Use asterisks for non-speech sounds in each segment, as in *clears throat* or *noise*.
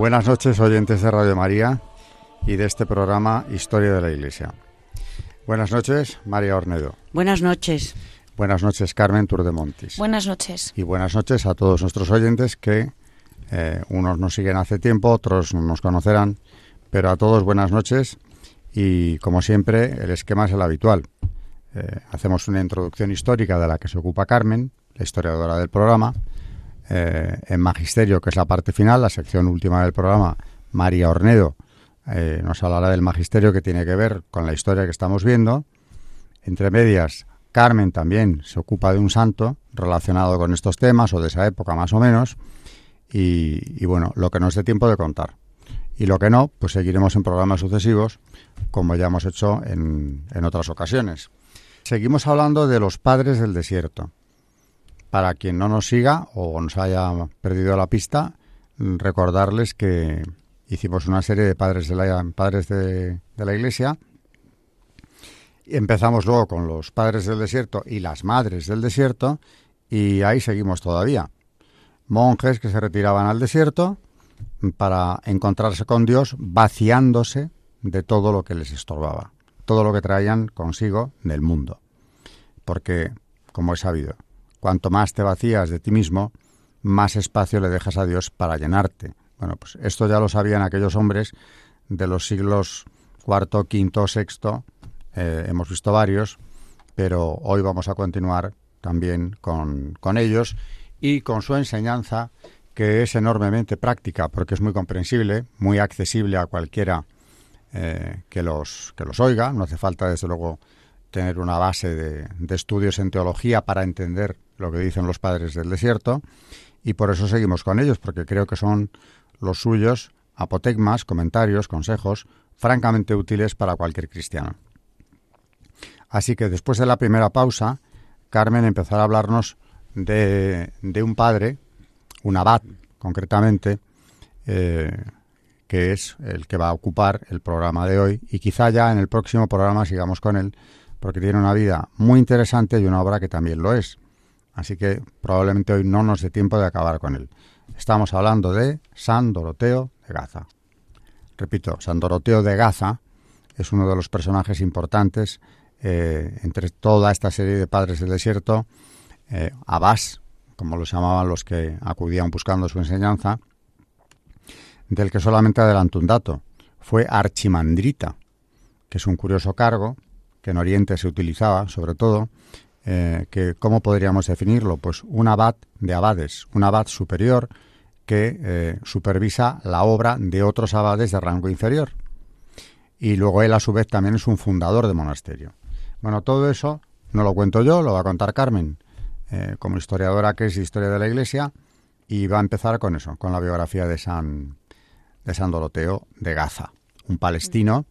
Buenas noches, oyentes de Radio María y de este programa Historia de la Iglesia. Buenas noches, María Ornedo. Buenas noches. Buenas noches, Carmen Turdemontis. Buenas noches. Y buenas noches a todos nuestros oyentes que eh, unos nos siguen hace tiempo, otros no nos conocerán, pero a todos buenas noches y como siempre el esquema es el habitual. Eh, hacemos una introducción histórica de la que se ocupa Carmen, la historiadora del programa, eh, en Magisterio, que es la parte final, la sección última del programa, María Ornedo eh, nos hablará del Magisterio que tiene que ver con la historia que estamos viendo. Entre medias, Carmen también se ocupa de un santo relacionado con estos temas o de esa época más o menos. Y, bueno, lo que nos dé tiempo de contar. Y lo que no, pues seguiremos en programas sucesivos, como ya hemos hecho en otras ocasiones. Seguimos hablando de los padres del desierto. Para quien no nos siga o nos haya perdido la pista, recordarles que hicimos una serie de padres de la, padres de, la Iglesia. Empezamos luego con los padres del desierto y las madres del desierto y ahí seguimos todavía. Monjes que se retiraban al desierto para encontrarse con Dios vaciándose de todo lo que les estorbaba, todo lo que traían consigo del mundo. Porque, como he sabido, Cuanto más te vacías de ti mismo, más espacio le dejas a Dios para llenarte. Bueno, pues esto ya lo sabían aquellos hombres de los siglos quinto, sexto. Eh, hemos visto varios, pero hoy vamos a continuar también con, con ellos y con su enseñanza que es enormemente práctica porque es muy comprensible, muy accesible a cualquiera eh, que, los, que los oiga. No hace falta, desde luego, tener una base de, de, estudios en teología para entender lo que dicen los padres del desierto, y por eso seguimos con ellos, porque creo que son los suyos apotegmas, comentarios, consejos, francamente útiles para cualquier cristiano. Así que después de la primera pausa, Carmen empezará a hablarnos de, de un padre, un abad concretamente, eh, que es el que va a ocupar el programa de hoy, y quizá ya en el próximo programa sigamos con él, porque tiene una vida muy interesante y una obra que también lo es. Así que probablemente hoy no nos dé tiempo de acabar con él. Estamos hablando de San Doroteo de Gaza. Repito, San Doroteo de Gaza es uno de los personajes importantes eh, entre toda esta serie de padres del desierto, eh, como los llamaban los que acudían buscando su enseñanza, del que solamente adelanto un dato. Fue archimandrita, que es un curioso cargo que en Oriente se utilizaba sobre todo eh, que ¿cómo podríamos definirlo? Pues un abad de abades, un abad superior que eh, supervisa la obra de otros abades de rango inferior. Y luego él a su vez también es un fundador de monasterio. Bueno, todo eso no lo cuento yo, lo va a contar Carmen, eh, como historiadora que es historia de la Iglesia, y va a empezar con eso, con la biografía de San, de San Doroteo de Gaza, un palestino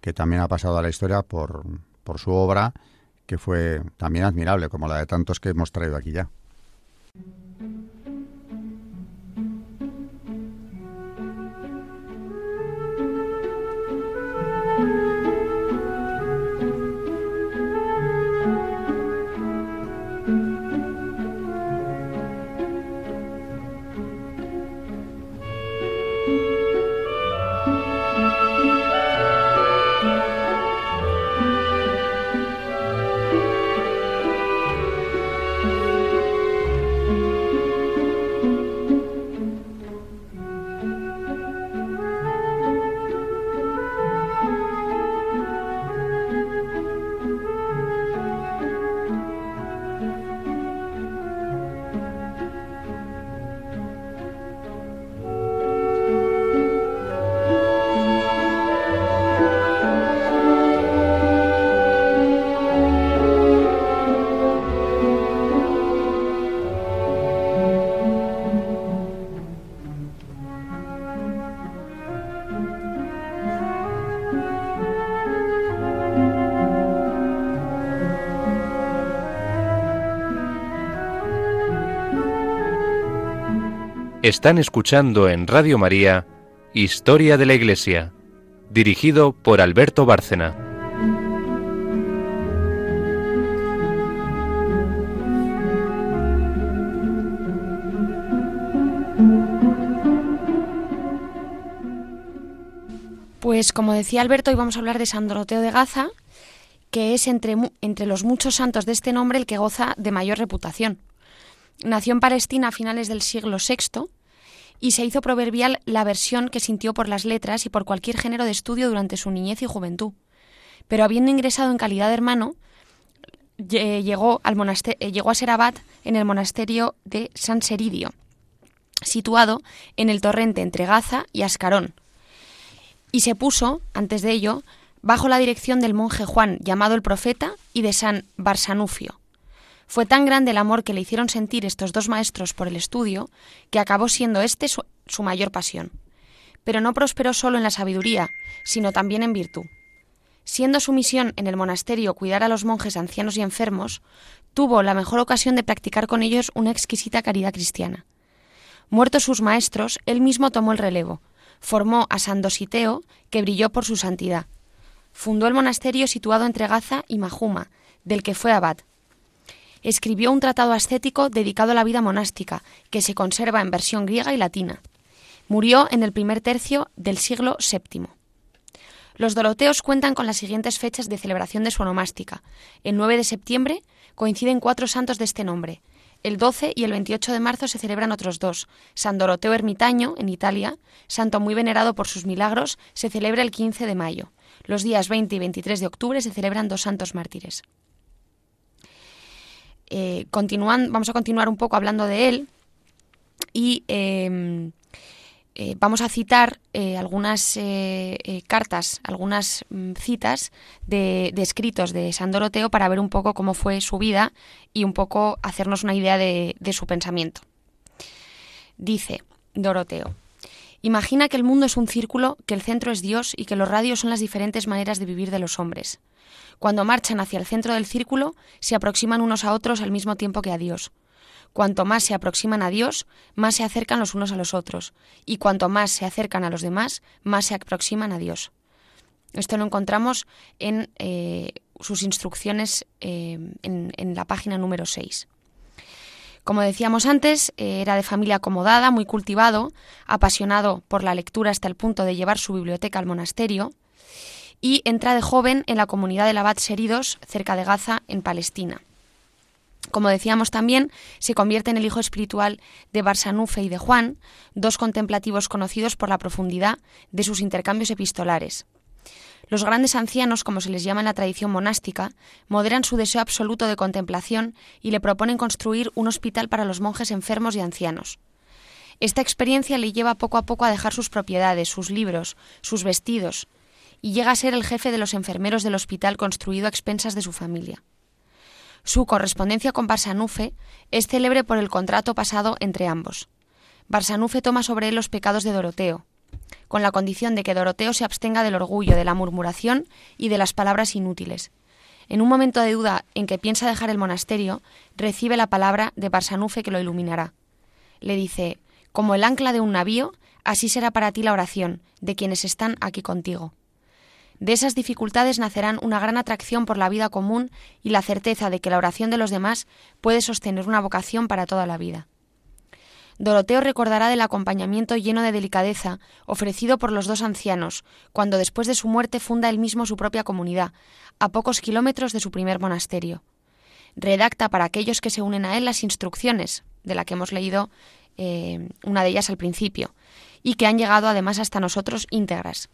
que también ha pasado a la historia por, por su obra que fue también admirable, como la de tantos que hemos traído aquí ya. Están escuchando en Radio María Historia de la Iglesia, dirigido por Alberto Bárcena. Pues como decía Alberto, hoy vamos a hablar de San Doroteo de Gaza, que es entre, entre los muchos santos de este nombre el que goza de mayor reputación. Nació en Palestina a finales del siglo VI y se hizo proverbial la aversión que sintió por las letras y por cualquier género de estudio durante su niñez y juventud. Pero habiendo ingresado en calidad de hermano, llegó, al eh, llegó a ser abad en el monasterio de San Seridio, situado en el torrente entre Gaza y Ascarón. Y se puso, antes de ello, bajo la dirección del monje Juan, llamado el profeta, y de San Barsanufio. Fue tan grande el amor que le hicieron sentir estos dos maestros por el estudio, que acabó siendo este su, mayor pasión. Pero no prosperó solo en la sabiduría, sino también en virtud. Siendo su misión en el monasterio cuidar a los monjes ancianos y enfermos, tuvo la mejor ocasión de practicar con ellos una exquisita caridad cristiana. Muertos sus maestros, él mismo tomó el relevo, formó a San Dositeo, que brilló por su santidad. Fundó el monasterio situado entre Gaza y Mahuma, del que fue abad, escribió un tratado ascético dedicado a la vida monástica, que se conserva en versión griega y latina. Murió en el primer tercio del siglo VII. Los doroteos cuentan con las siguientes fechas de celebración de su onomástica. El 9 de septiembre coinciden cuatro santos de este nombre. El 12 y el 28 de marzo se celebran otros dos. San Doroteo Ermitaño, en Italia, santo muy venerado por sus milagros, se celebra el 15 de mayo. Los días 20 y 23 de octubre se celebran dos santos mártires. Eh, vamos a continuar un poco hablando de él y em, eh, vamos a citar eh, algunas cartas, algunas mm, citas de, escritos de San Doroteo para ver un poco cómo fue su vida y un poco hacernos una idea de su pensamiento. Dice Doroteo. Imagina que el mundo es un círculo, que el centro es Dios y que los radios son las diferentes maneras de vivir de los hombres. Cuando marchan hacia el centro del círculo, se aproximan unos a otros al mismo tiempo que a Dios. Cuanto más se aproximan a Dios, más se acercan los unos a los otros, y cuanto más se acercan a los demás, más se aproximan a Dios. Esto lo encontramos en eh, sus instrucciones eh, en, la página número 6. Como decíamos antes, eh, era de familia acomodada, muy cultivado, apasionado por la lectura hasta el punto de llevar su biblioteca al monasterio, y entra de joven en la comunidad de Abad Seridos, cerca de Gaza, en Palestina. Como decíamos también, se convierte en el hijo espiritual de Barsanufe y de Juan, dos contemplativos conocidos por la profundidad de sus intercambios epistolares. Los grandes ancianos, como se les llama en la tradición monástica, moderan su deseo absoluto de contemplación y le proponen construir un hospital para los monjes enfermos y ancianos. Esta experiencia le lleva poco a poco a dejar sus propiedades, sus libros, sus vestidos, y llega a ser el jefe de los enfermeros del hospital construido a expensas de su familia. Su correspondencia con Barsanufe es célebre por el contrato pasado entre ambos. Barsanufe toma sobre él los pecados de Doroteo, con la condición de que Doroteo se abstenga del orgullo, de la murmuración y de las palabras inútiles. En un momento de duda en que piensa dejar el monasterio, recibe la palabra de Barsanufe que lo iluminará. Le dice, como el ancla de un navío, así será para ti la oración de quienes están aquí contigo. De esas dificultades nacerán una gran atracción por la vida común y la certeza de que la oración de los demás puede sostener una vocación para toda la vida. Doroteo recordará del acompañamiento lleno de delicadeza ofrecido por los dos ancianos, cuando después de su muerte funda él mismo su propia comunidad, a pocos kilómetros de su primer monasterio. Redacta para aquellos que se unen a él las instrucciones, de la que hemos leído eh, una de ellas al principio, y que han llegado además hasta nosotros íntegras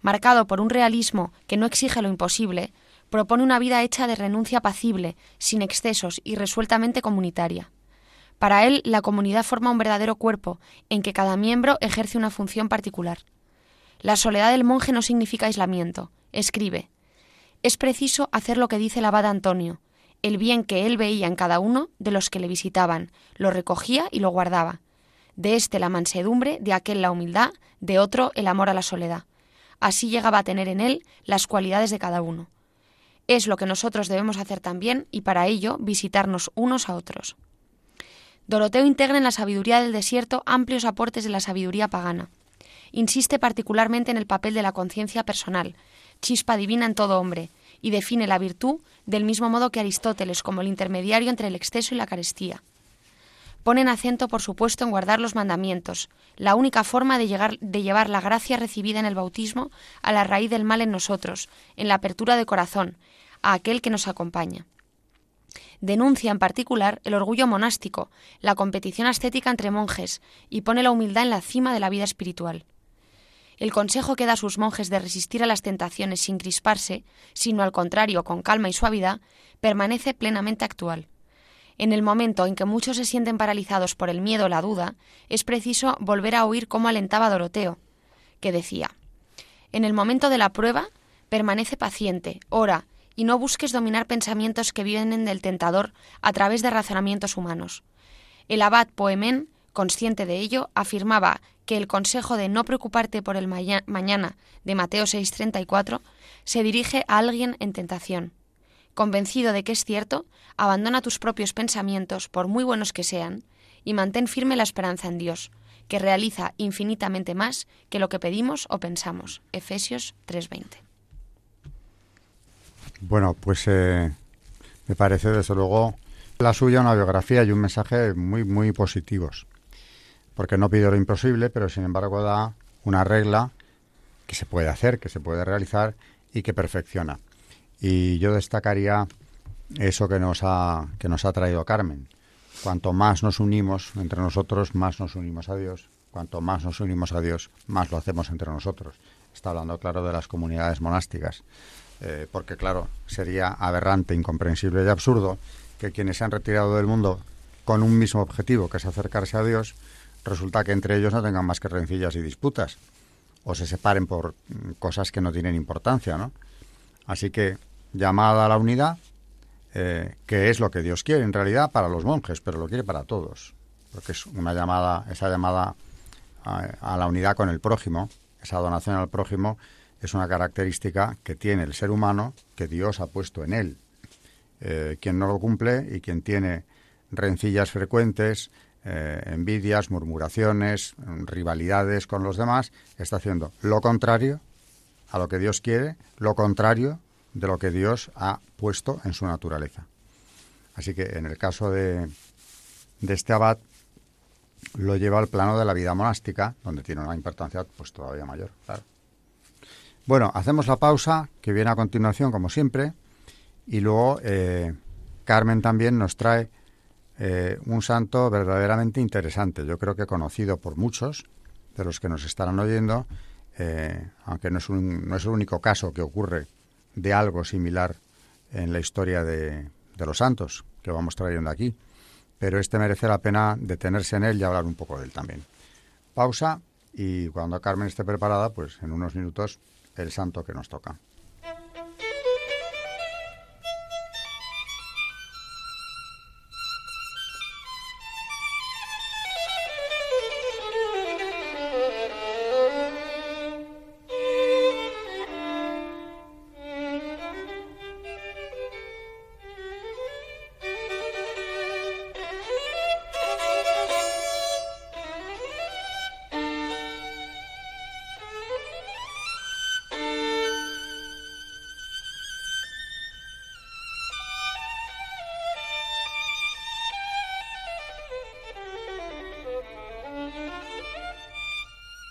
marcado por un realismo que no exige lo imposible, propone una vida hecha de renuncia apacible, sin excesos y resueltamente comunitaria. Para él, la comunidad forma un verdadero cuerpo, en que cada miembro ejerce una función particular. La soledad del monje no significa aislamiento. Escribe. Es preciso hacer lo que dice el abad Antonio. El bien que él veía en cada uno de los que le visitaban, lo recogía y lo guardaba. De éste la mansedumbre, de aquel la humildad, de otro el amor a la soledad. Así llegaba a tener en él las cualidades de cada uno. Es lo que nosotros debemos hacer también y para ello visitarnos unos a otros. Doroteo integra en la sabiduría del desierto amplios aportes de la sabiduría pagana. Insiste particularmente en el papel de la conciencia personal, chispa divina en todo hombre, y define la virtud del mismo modo que Aristóteles como el intermediario entre el exceso y la carestía. Ponen acento, por supuesto, en guardar los mandamientos, la única forma de, de llevar la gracia recibida en el bautismo a la raíz del mal en nosotros, en la apertura de corazón, a aquel que nos acompaña. Denuncia en particular el orgullo monástico, la competición ascética entre monjes, y pone la humildad en la cima de la vida espiritual. El consejo que da a sus monjes de resistir a las tentaciones sin crisparse, sino al contrario con calma y suavidad, permanece plenamente actual. En el momento en que muchos se sienten paralizados por el miedo o la duda, es preciso volver a oír cómo alentaba Doroteo, que decía En el momento de la prueba, permanece paciente, ora, y no busques dominar pensamientos que vienen del tentador a través de razonamientos humanos. El abad Poemen, consciente de ello, afirmaba que el consejo de no preocuparte por el mañana de Mateo 6:34 se dirige a alguien en tentación. Convencido de que es cierto, abandona tus propios pensamientos, por muy buenos que sean, y mantén firme la esperanza en Dios, que realiza infinitamente más que lo que pedimos o pensamos. Efesios 3:20. Bueno, pues eh, me parece desde luego la suya una biografía y un mensaje muy, muy positivos porque no pide lo imposible, pero sin embargo da una regla que se puede hacer, que se puede realizar y que perfecciona. Y yo destacaría eso que nos ha, que nos ha traído Carmen. Cuanto más nos unimos entre nosotros, más nos unimos a Dios. Cuanto más nos unimos a Dios, más lo hacemos entre nosotros. Está hablando, claro, de las comunidades monásticas. Eh, porque, claro, sería aberrante, incomprensible y absurdo que quienes se han retirado del mundo con un mismo objetivo, que es acercarse a Dios, resulta que entre ellos no tengan más que rencillas y disputas o se separen por mm, cosas que no tienen importancia, ¿no? Así que llamada a la unidad, eh, que es lo que Dios quiere en realidad para los monjes, pero lo quiere para todos, porque es una llamada, esa llamada a, la unidad con el prójimo, esa donación al prójimo, es una característica que tiene el ser humano que Dios ha puesto en él. Eh, quien no lo cumple y quien tiene rencillas frecuentes, eh, envidias, murmuraciones, rivalidades con los demás, está haciendo lo contrario a lo que Dios quiere, lo contrario de lo que Dios ha puesto en su naturaleza. Así que en el caso de, de este abad, lo lleva al plano de la vida monástica, donde tiene una importancia pues todavía mayor. Bueno, hacemos la pausa que viene a continuación, como siempre, y luego eh, Carmen también nos trae eh, un santo verdaderamente interesante, yo creo que conocido por muchos de los que nos estarán oyendo, eh, aunque no es, un, no es el único caso que ocurre de algo similar en la historia de, de los santos que vamos trayendo aquí, pero este merece la pena detenerse en él y hablar un poco de él también. Pausa y cuando Carmen esté preparada, pues en unos minutos el santo que nos toca.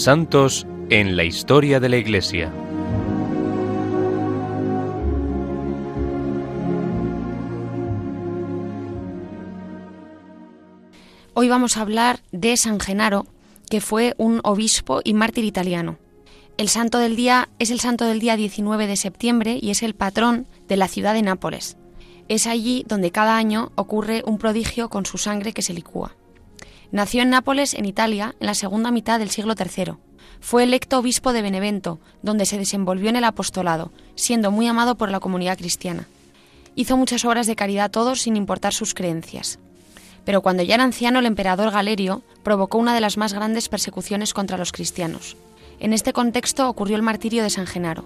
Santos en la historia de la Iglesia. Hoy vamos a hablar de San Genaro, que fue un obispo y mártir italiano. El santo del día es el santo del día 19 de septiembre y es el patrón de la ciudad de Nápoles. Es allí donde cada año ocurre un prodigio con su sangre que se licúa. Nació en Nápoles, en Italia, en la segunda mitad del siglo III. Fue electo obispo de Benevento, donde se desenvolvió en el apostolado, siendo muy amado por la comunidad cristiana. Hizo muchas obras de caridad a todos sin importar sus creencias. Pero cuando ya era anciano el emperador Galerio provocó una de las más grandes persecuciones contra los cristianos. En este contexto ocurrió el martirio de San Genaro.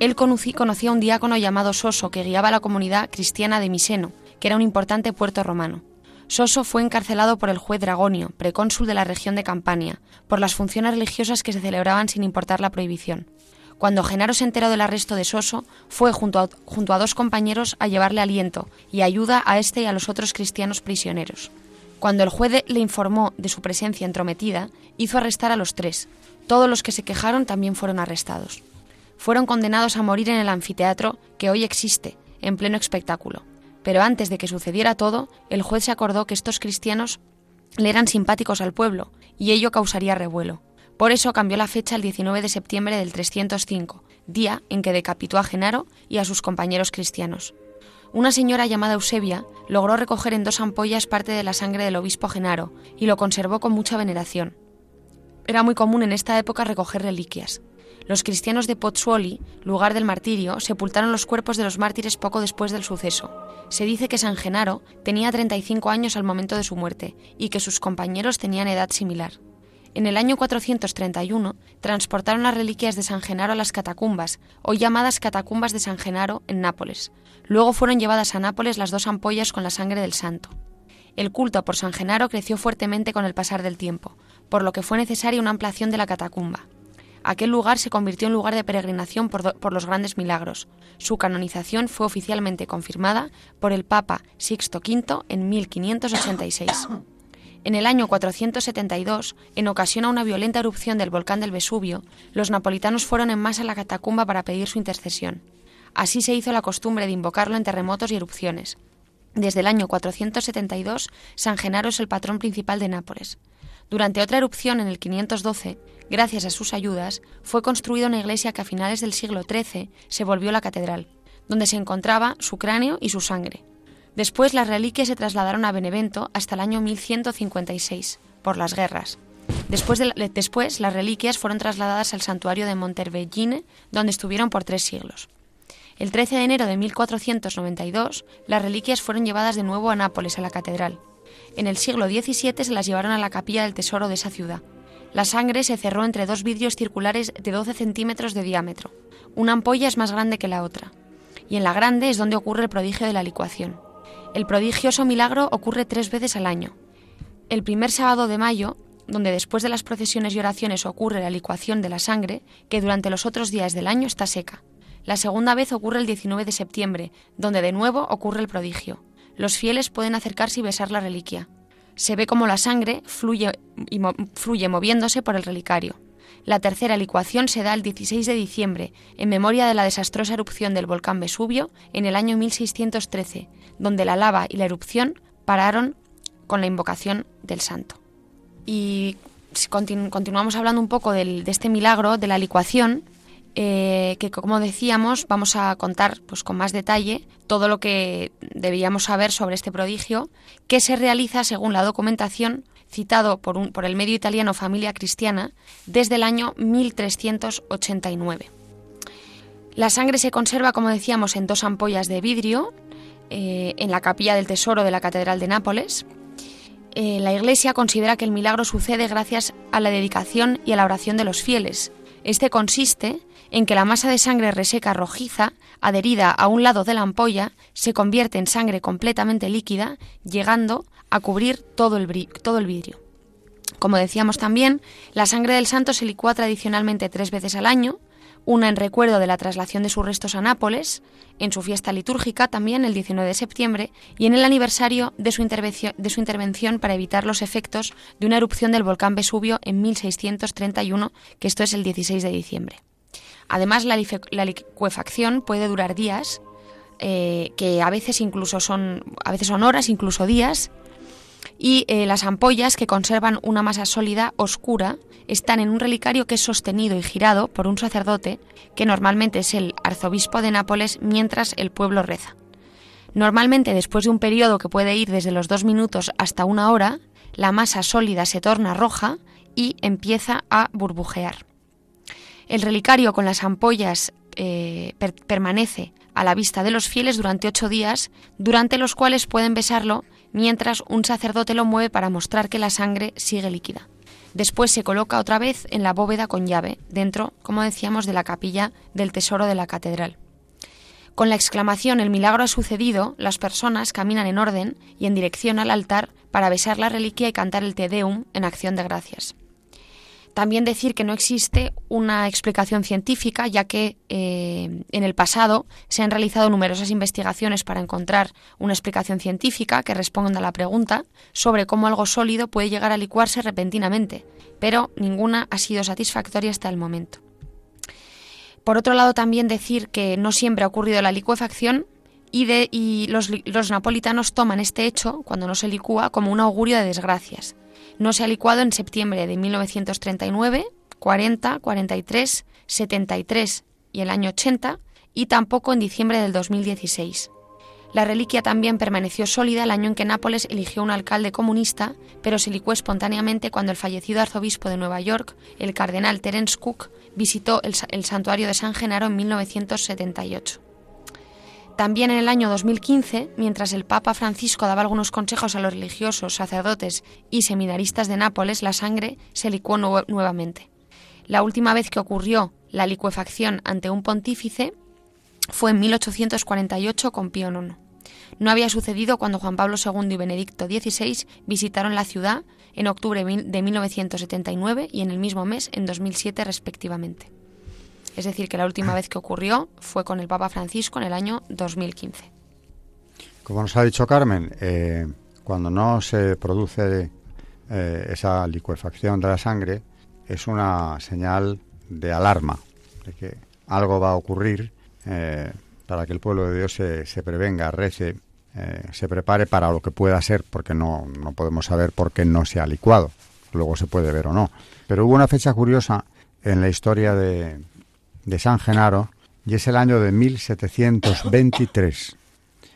Él conocía a un diácono llamado Soso que guiaba a la comunidad cristiana de Miseno, que era un importante puerto romano. Soso fue encarcelado por el juez Dragonio, precónsul de la región de Campania, por las funciones religiosas que se celebraban sin importar la prohibición. Cuando Genaro se enteró del arresto de Soso, fue junto a, dos compañeros a llevarle aliento y ayuda a este y a los otros cristianos prisioneros. Cuando el juez le informó de su presencia entrometida, hizo arrestar a los tres, todos los que se quejaron también fueron arrestados. Fueron condenados a morir en el anfiteatro que hoy existe, en pleno espectáculo. Pero antes de que sucediera todo, el juez se acordó que estos cristianos le eran simpáticos al pueblo, y ello causaría revuelo. Por eso cambió la fecha al 19 de septiembre del 305, día en que decapitó a Genaro y a sus compañeros cristianos. Una señora llamada Eusebia logró recoger en dos ampollas parte de la sangre del obispo Genaro y lo conservó con mucha veneración. Era muy común en esta época recoger reliquias. Los cristianos de Pozzuoli, lugar del martirio, sepultaron los cuerpos de los mártires poco después del suceso. Se dice que San Genaro tenía 35 años al momento de su muerte y que sus compañeros tenían edad similar. En el año 431 transportaron las reliquias de San Genaro a las catacumbas, hoy llamadas catacumbas de San Genaro, en Nápoles. Luego fueron llevadas a Nápoles las dos ampollas con la sangre del santo. El culto por San Genaro creció fuertemente con el pasar del tiempo, por lo que fue necesaria una ampliación de la catacumba. Aquel lugar se convirtió en lugar de peregrinación por, los grandes milagros. Su canonización fue oficialmente confirmada por el Papa Sixto V en 1586. En el año 472, en ocasión a una violenta erupción del volcán del Vesubio, los napolitanos fueron en masa a la catacumba para pedir su intercesión. Así se hizo la costumbre de invocarlo en terremotos y erupciones. Desde el año 472, San Genaro es el patrón principal de Nápoles. Durante otra erupción en el 512, gracias a sus ayudas, fue construida una iglesia que a finales del siglo XIII se volvió la catedral, donde se encontraba su cráneo y su sangre. Después las reliquias se trasladaron a Benevento hasta el año 1156, por las guerras. Después, las reliquias fueron trasladadas al santuario de Montervelline, donde estuvieron por tres siglos. El 13 de enero de 1492, las reliquias fueron llevadas de nuevo a Nápoles, a la catedral. En el siglo XVII se las llevaron a la capilla del tesoro de esa ciudad. La sangre se cerró entre dos vidrios circulares de 12 centímetros de diámetro. Una ampolla es más grande que la otra. Y en la grande es donde ocurre el prodigio de la licuación. El prodigioso milagro ocurre tres veces al año. El primer sábado de mayo, donde después de las procesiones y oraciones ocurre la licuación de la sangre, que durante los otros días del año está seca. La segunda vez ocurre el 19 de septiembre, donde de nuevo ocurre el prodigio. Los fieles pueden acercarse y besar la reliquia. Se ve como la sangre fluye, y fluye moviéndose por el relicario. La tercera licuación se da el 16 de diciembre, en memoria de la desastrosa erupción del volcán Vesubio en el año 1613, donde la lava y la erupción pararon con la invocación del santo. Y continuamos hablando un poco de este milagro de la licuación, eh, que como decíamos vamos a contar pues, con más detalle todo lo que debíamos saber sobre este prodigio, que se realiza según la documentación citado por, un, por el medio italiano Familia Cristiana desde el año 1389. La sangre se conserva, como decíamos, en dos ampollas de vidrio eh, en la capilla del Tesoro de la Catedral de Nápoles. Eh, la Iglesia considera que el milagro sucede gracias a la dedicación y a la oración de los fieles. Este consiste en que la masa de sangre reseca rojiza, adherida a un lado de la ampolla, se convierte en sangre completamente líquida, llegando a cubrir todo el, vidrio. Como decíamos también, la sangre del santo se licúa tradicionalmente tres veces al año, una en recuerdo de la traslación de sus restos a Nápoles, en su fiesta litúrgica también el 19 de septiembre, y en el aniversario de su, de su intervención para evitar los efectos de una erupción del volcán Vesubio en 1631, que esto es el 16 de diciembre. Además, la, liquefacción puede durar días, eh, que a veces incluso son, a veces son horas, incluso días, Y eh, las ampollas, que conservan una masa sólida oscura, están en un relicario que es sostenido y girado por un sacerdote, que normalmente es el arzobispo de Nápoles, mientras el pueblo reza. Normalmente, después de un periodo que puede ir desde los dos minutos hasta una hora, la masa sólida se torna roja y empieza a burbujear. El relicario con las ampollas eh, permanece a la vista de los fieles durante ocho días, durante los cuales pueden besarlo mientras un sacerdote lo mueve para mostrar que la sangre sigue líquida. Después se coloca otra vez en la bóveda con llave, dentro, como decíamos, de la capilla del tesoro de la catedral. Con la exclamación El milagro ha sucedido, las personas caminan en orden y en dirección al altar para besar la reliquia y cantar el Te Deum en acción de gracias. También decir que no existe una explicación científica, ya que eh, en el pasado se han realizado numerosas investigaciones para encontrar una explicación científica que responda a la pregunta sobre cómo algo sólido puede llegar a licuarse repentinamente, pero ninguna ha sido satisfactoria hasta el momento. Por otro lado, también decir que no siempre ha ocurrido la licuefacción y, y los, los napolitanos toman este hecho, cuando no se licúa, como un augurio de desgracias no se ha licuado en septiembre de 1939, 40, 43, 73 y el año 80 y tampoco en diciembre del 2016. La reliquia también permaneció sólida el año en que Nápoles eligió un alcalde comunista, pero se licuó espontáneamente cuando el fallecido arzobispo de Nueva York, el cardenal Terence Cook, visitó el, el santuario de San Genaro en 1978. También en el año 2015, mientras el Papa Francisco daba algunos consejos a los religiosos, sacerdotes y seminaristas de Nápoles, la sangre se licuó nuevamente. La última vez que ocurrió la licuefacción ante un pontífice fue en 1848 con Pío IX. No había sucedido cuando Juan Pablo II y Benedicto XVI visitaron la ciudad en octubre de 1979 y en el mismo mes en 2007 respectivamente. Es decir, que la última vez que ocurrió fue con el Papa Francisco en el año 2015. Como nos ha dicho Carmen, eh, cuando no se produce eh, esa licuefacción de la sangre, es una señal de alarma, de que algo va a ocurrir eh, para que el pueblo de Dios se, se prevenga, rece, se prepare para lo que pueda ser, porque no, no podemos saber por qué no se ha licuado. Luego se puede ver o no. Pero hubo una fecha curiosa en la historia de, de San Genaro y es el año de 1723.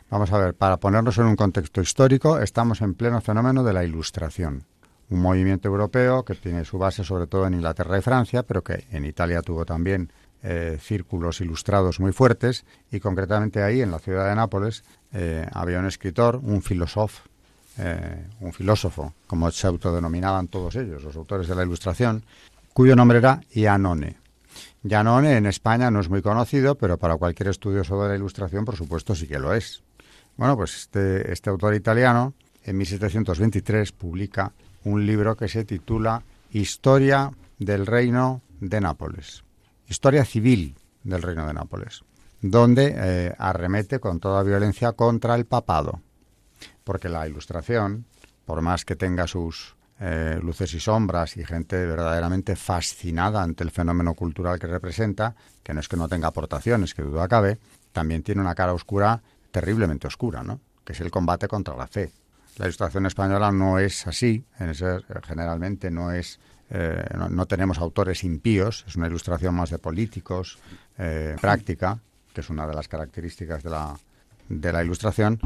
Vamos a ver, para ponernos en un contexto histórico, estamos en pleno fenómeno de la Ilustración, un movimiento europeo que tiene su base sobre todo en Inglaterra y Francia, pero que en Italia tuvo también eh, círculos ilustrados muy fuertes y concretamente ahí, en la ciudad de Nápoles, eh, había un escritor, un filósofo, eh, un filósofo, como se autodenominaban todos ellos, los autores de la Ilustración, cuyo nombre era Ianone. Janone en España no es muy conocido, pero para cualquier estudioso de la ilustración, por supuesto, sí que lo es. Bueno, pues este, este autor italiano, en 1723, publica un libro que se titula Historia del Reino de Nápoles. Historia civil del Reino de Nápoles, donde eh, arremete con toda violencia contra el papado. Porque la ilustración, por más que tenga sus eh, luces y sombras y gente verdaderamente fascinada ante el fenómeno cultural que representa, que no es que no tenga aportaciones, que duda cabe, también tiene una cara oscura, terriblemente oscura, ¿no? que es el combate contra la fe. La ilustración española no es así, en ese, generalmente no es eh, no, tenemos autores impíos, es una ilustración más de políticos, eh, práctica, que es una de las características de la, de la ilustración,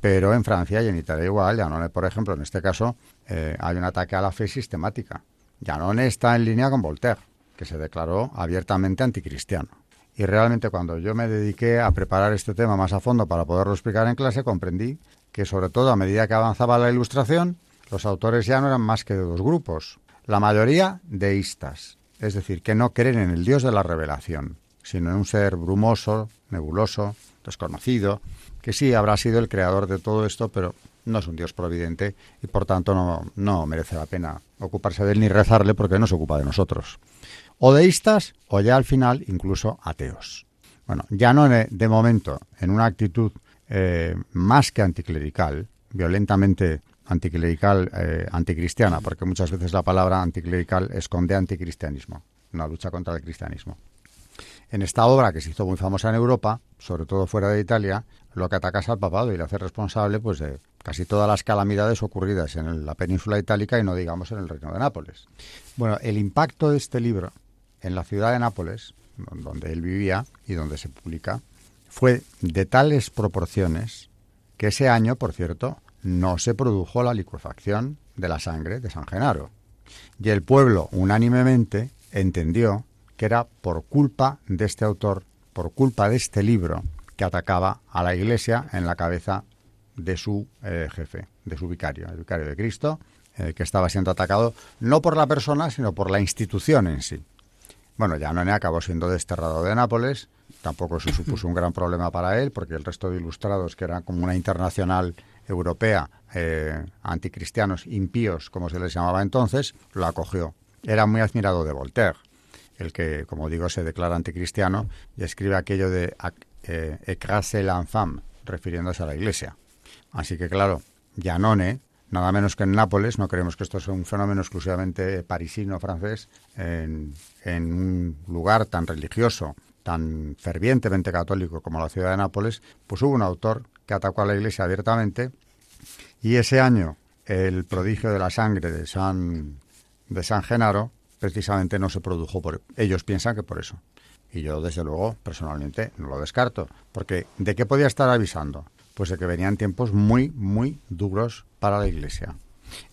pero en Francia y en Italia igual, Janone, por ejemplo, en este caso, eh, hay un ataque a la fe sistemática. Janone está en línea con Voltaire, que se declaró abiertamente anticristiano. Y realmente cuando yo me dediqué a preparar este tema más a fondo para poderlo explicar en clase, comprendí que sobre todo a medida que avanzaba la ilustración, los autores ya no eran más que de dos grupos. La mayoría deístas, es decir, que no creen en el Dios de la revelación, sino en un ser brumoso, nebuloso, desconocido, que sí habrá sido el creador de todo esto, pero no es un Dios providente y por tanto no, no merece la pena ocuparse de él ni rezarle porque no se ocupa de nosotros. O deístas o ya al final incluso ateos. Bueno, ya no de momento en una actitud eh, más que anticlerical, violentamente anticlerical, eh, anticristiana, porque muchas veces la palabra anticlerical esconde anticristianismo, una lucha contra el cristianismo. En esta obra, que se hizo muy famosa en Europa, sobre todo fuera de Italia, lo que ataca es al papado y le hace responsable pues, de, casi todas las calamidades ocurridas en la península itálica y no digamos en el reino de Nápoles. Bueno, el impacto de este libro en la ciudad de Nápoles, donde él vivía y donde se publica, fue de tales proporciones que ese año, por cierto, no se produjo la liquefacción de la sangre de San Genaro. Y el pueblo unánimemente entendió que era por culpa de este autor, por culpa de este libro, que atacaba a la Iglesia en la cabeza de su eh, jefe, de su vicario, el vicario de Cristo, eh, que estaba siendo atacado no por la persona, sino por la institución en sí. Bueno, Giannone acabó siendo desterrado de Nápoles, tampoco se supuso un gran problema para él, porque el resto de ilustrados, que eran como una internacional europea, eh, anticristianos impíos, como se les llamaba entonces, lo acogió. Era muy admirado de Voltaire, el que, como digo, se declara anticristiano y escribe aquello de eh, écrase l'enfant, refiriéndose a la Iglesia. Así que, claro, Giannone, nada menos que en Nápoles, no creemos que esto sea un fenómeno exclusivamente parisino francés, en, en un lugar tan religioso, tan fervientemente católico como la ciudad de Nápoles, pues hubo un autor que atacó a la Iglesia abiertamente y ese año el prodigio de la sangre de San, de San Genaro precisamente no se produjo por ellos piensan que por eso. Y yo desde luego personalmente no lo descarto, porque ¿de qué podía estar avisando? Pues de que venían tiempos muy muy duros para la Iglesia.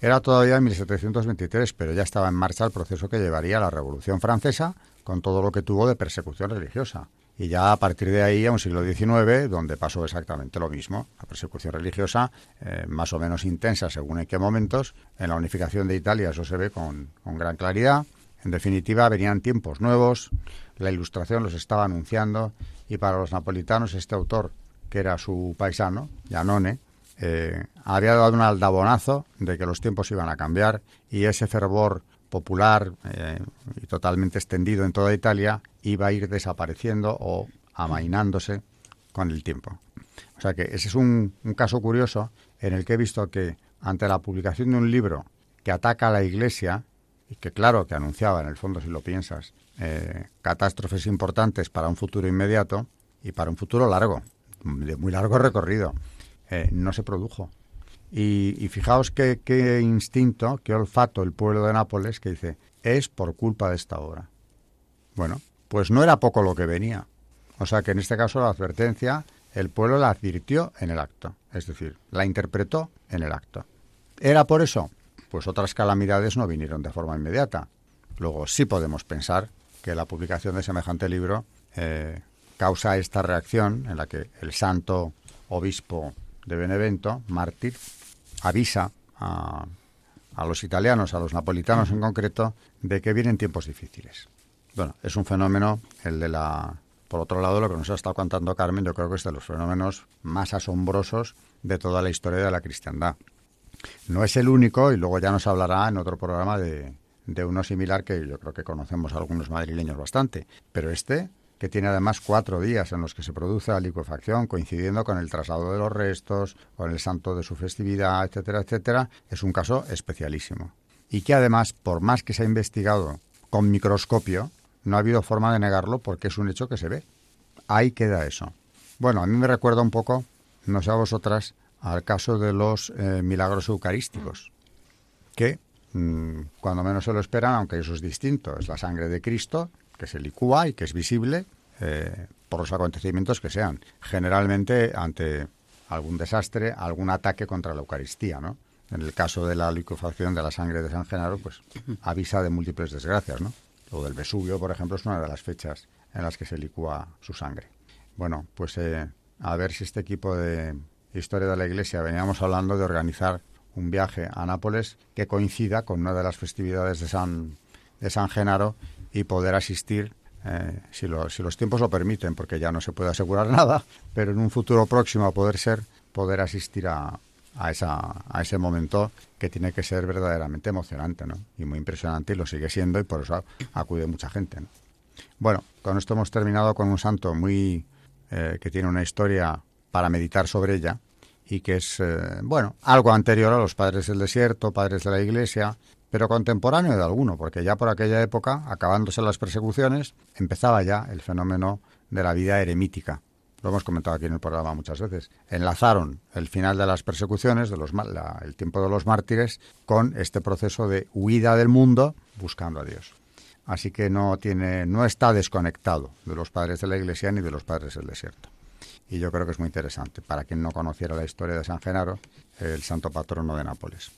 Era todavía en 1723, pero ya estaba en marcha el proceso que llevaría a la Revolución Francesa con todo lo que tuvo de persecución religiosa. Y ya a partir de ahí a un siglo XIX, donde pasó exactamente lo mismo, la persecución religiosa, eh, más o menos intensa según en qué momentos, en la unificación de Italia eso se ve con gran claridad. En definitiva, venían tiempos nuevos, la ilustración los estaba anunciando, y para los napolitanos este autor, que era su paisano, Giannone, eh, había dado un aldabonazo de que los tiempos iban a cambiar y ese fervor popular eh, y totalmente extendido en toda Italia iba a ir desapareciendo o amainándose con el tiempo. O sea que ese es un, caso curioso en el que he visto que ante la publicación de un libro que ataca a la Iglesia y que claro que anunciaba en el fondo si lo piensas eh, catástrofes importantes para un futuro inmediato y para un futuro largo de muy largo recorrido eh, no se produjo y, fijaos qué, qué, instinto, qué olfato el pueblo de Nápoles que dice, es por culpa de esta obra. Bueno, pues no era poco lo que venía. O sea que en este caso la advertencia, el pueblo la advirtió en el acto, es decir, la interpretó en el acto. ¿Era por eso? Pues otras calamidades no vinieron de forma inmediata. Luego sí podemos pensar que la publicación de semejante libro eh, causa esta reacción en la que el santo obispo de Benevento, mártir, avisa a, los italianos, a los napolitanos en concreto, de que vienen tiempos difíciles. Bueno, es un fenómeno, el de la... Por otro lado, lo que nos ha estado contando Carmen, yo creo que es de los fenómenos más asombrosos de toda la historia de la cristiandad. No es el único, y luego ya nos hablará en otro programa de, de uno similar que yo creo que conocemos algunos madrileños bastante. Pero este que tiene además cuatro días en los que se produce la liquefacción, coincidiendo con el traslado de los restos, con el santo de su festividad, etcétera, etcétera, es un caso especialísimo. Y que además, por más que se ha investigado con microscopio, no ha habido forma de negarlo porque es un hecho que se ve. Ahí queda eso. Bueno, a mí me recuerda un poco, no sé a vosotras, al caso de los eh, milagros eucarísticos, que mm, cuando menos se lo esperan, aunque eso es distinto, es la sangre de Cristo, que se licúa y que es visible eh, por los acontecimientos que sean. Generalmente ante algún desastre, algún ataque contra la Eucaristía, ¿no? En el caso de la liquefacción de la sangre de San Genaro, pues *clears throat* avisa de múltiples desgracias, ¿no? Lo del Vesubio, por ejemplo, es una de las fechas en las que se licúa su sangre. Bueno, pues eh, a ver si este equipo de Historia de la Iglesia veníamos hablando de organizar un viaje a Nápoles que coincida con una de las festividades de San, de San Genaro y poder asistir, eh, si, si los tiempos lo permiten, porque ya no se puede asegurar *laughs* nada, pero en un futuro próximo a poder ser, poder asistir a, a, esa, a ese momento que tiene que ser verdaderamente emocionante, ¿no? Y muy impresionante y lo sigue siendo y por eso acude mucha gente, Bueno, con esto hemos terminado con un santo muy eh, que tiene una historia para meditar sobre ella y que es, eh, bueno, algo anterior a los padres del desierto, padres de la iglesia, pero contemporáneo de alguno, porque ya por aquella época, acabándose las persecuciones, empezaba ya el fenómeno de la vida eremítica. lo hemos comentado aquí en el programa muchas veces, enlazaron el final de las persecuciones, de los, el tiempo de los mártires, con este proceso de huida del mundo buscando a Dios. Así que no, tiene, no está desconectado de los padres de la Iglesia ni de los padres del desierto. Y yo creo que es muy interesante para quien no conociera la historia de San Genaro, el santo patrono de Nápoles.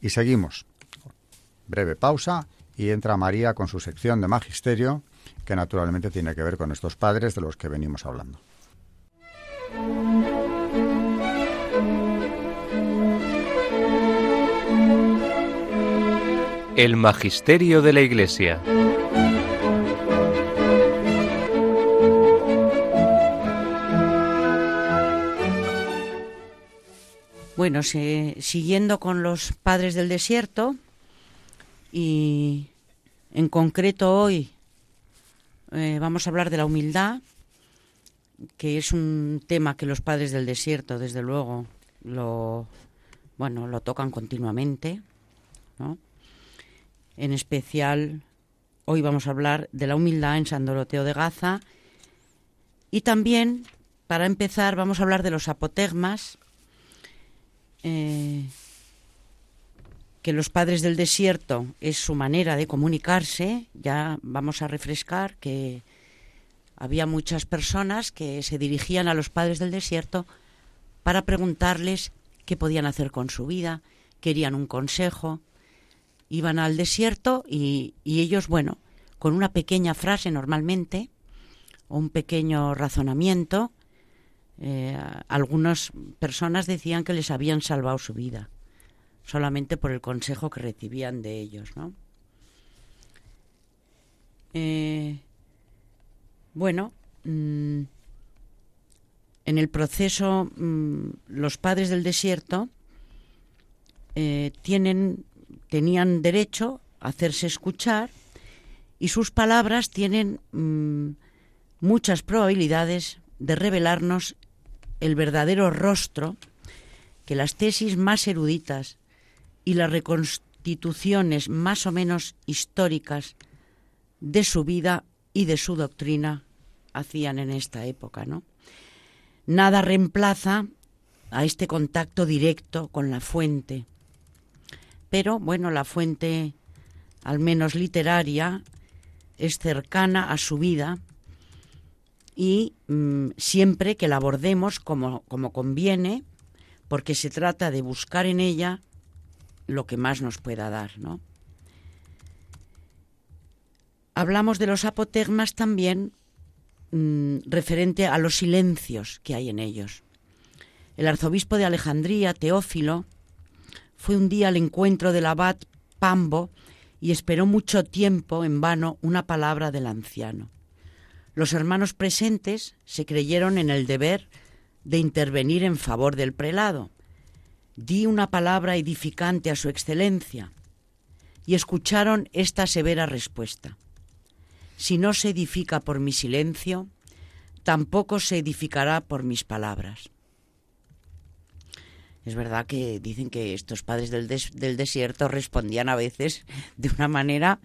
Y seguimos. Breve pausa y entra María con su sección de magisterio, que naturalmente tiene que ver con estos padres de los que venimos hablando. El Magisterio de la Iglesia. Bueno, siguiendo con los padres del desierto y en concreto hoy eh, vamos a hablar de la humildad que es un tema que los padres del desierto, desde luego, lo, bueno, lo tocan continuamente, ¿no? En especial, hoy vamos a hablar de la humildad en San Doroteo de Gaza y también, para empezar, vamos a hablar de los apotegmas, eh, que los padres del desierto es su manera de comunicarse, ya vamos a refrescar que había muchas personas que se dirigían a los padres del desierto para preguntarles qué podían hacer con su vida, querían un consejo, iban al desierto y, ellos, bueno, con una pequeña frase normalmente, o un pequeño razonamiento, eh, algunas personas decían que les habían salvado su vida, solamente por el consejo que recibían de ellos, ¿no? Eh, bueno, mm, en el proceso mm, los padres del desierto eh, tienen, tenían derecho a hacerse escuchar y sus palabras tienen mm, muchas probabilidades de revelarnos el verdadero rostro que las tesis más eruditas y las reconstituciones más o menos históricas de su vida y de su doctrina hacían en esta época, ¿no? Nada reemplaza a este contacto directo con la fuente. Pero bueno, la fuente, al menos literaria, es cercana a su vida y mm, siempre que la abordemos como, como conviene, porque se trata de buscar en ella lo que más nos pueda dar, ¿no? hablamos de los apotegmas también mm, referente a los silencios que hay en ellos. El arzobispo de Alejandría, Teófilo, fue un día al encuentro del abad Pambo y esperó mucho tiempo en vano una palabra del anciano. Los hermanos presentes se creyeron en el deber de intervenir en favor del prelado. Di una palabra edificante a su excelencia y escucharon esta severa respuesta. Si no se edifica por mi silencio, tampoco se edificará por mis palabras. Es verdad que dicen que estos padres del, del, desierto respondían a veces de una manera